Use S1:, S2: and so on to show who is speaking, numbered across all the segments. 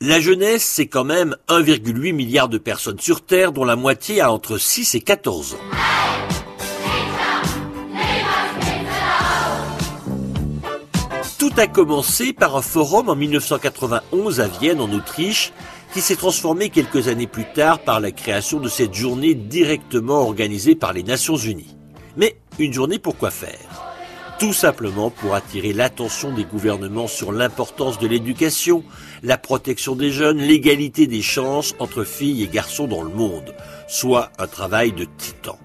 S1: La jeunesse, c'est quand même 1,8 milliard de personnes sur Terre, dont la moitié a entre 6 et 14 ans. Tout a commencé par un forum en 1991 à Vienne, en Autriche, qui s'est transformé quelques années plus tard par la création de cette journée directement organisée par les Nations Unies. Mais une journée pour quoi faire? Tout simplement pour attirer l'attention des gouvernements sur l'importance de l'éducation, la protection des jeunes, l'égalité des chances entre filles et garçons dans le monde, soit un travail de titan.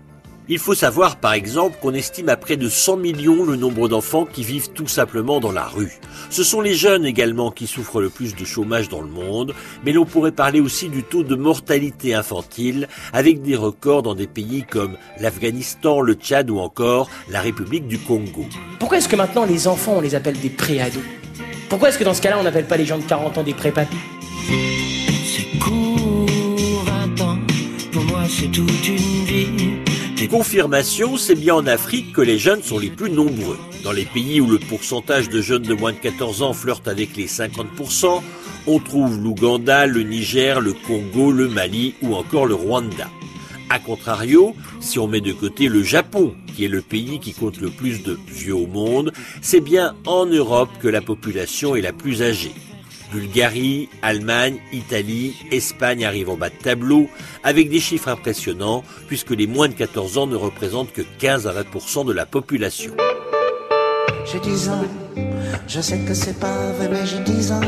S1: Il faut savoir par exemple qu'on estime à près de 100 millions le nombre d'enfants qui vivent tout simplement dans la rue. Ce sont les jeunes également qui souffrent le plus de chômage dans le monde, mais l'on pourrait parler aussi du taux de mortalité infantile avec des records dans des pays comme l'Afghanistan, le Tchad ou encore la République du Congo.
S2: Pourquoi est-ce que maintenant les enfants on les appelle des pré-ados? Pourquoi est-ce que dans ce cas-là on n'appelle pas les gens de 40 ans des pré-papis?
S3: C'est court, 20 ans, pour moi c'est toute une vie.
S1: Confirmation, c'est bien en Afrique que les jeunes sont les plus nombreux. Dans les pays où le pourcentage de jeunes de moins de 14 ans flirte avec les 50%, on trouve l'Ouganda, le Niger, le Congo, le Mali ou encore le Rwanda. A contrario, si on met de côté le Japon, qui est le pays qui compte le plus de vieux au monde, c'est bien en Europe que la population est la plus âgée. Bulgarie, Allemagne, Italie, Espagne arrivent en bas de tableau avec des chiffres impressionnants puisque les moins de 14 ans ne représentent que 15 à 20% de la population.
S3: J'ai 10 ans, je sais que c'est pas vrai, mais j'ai 10 ans.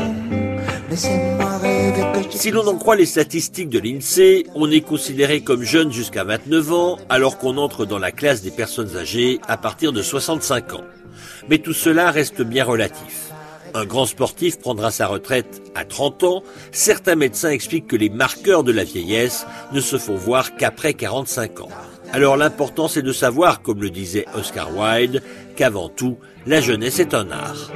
S3: Laissez-moi rêver que
S1: Si l'on en croit les statistiques de l'INSEE, on est considéré comme jeune jusqu'à 29 ans alors qu'on entre dans la classe des personnes âgées à partir de 65 ans. Mais tout cela reste bien relatif. Un grand sportif prendra sa retraite à 30 ans. Certains médecins expliquent que les marqueurs de la vieillesse ne se font voir qu'après 45 ans. Alors l'important c'est de savoir, comme le disait Oscar Wilde, qu'avant tout, la jeunesse est un art.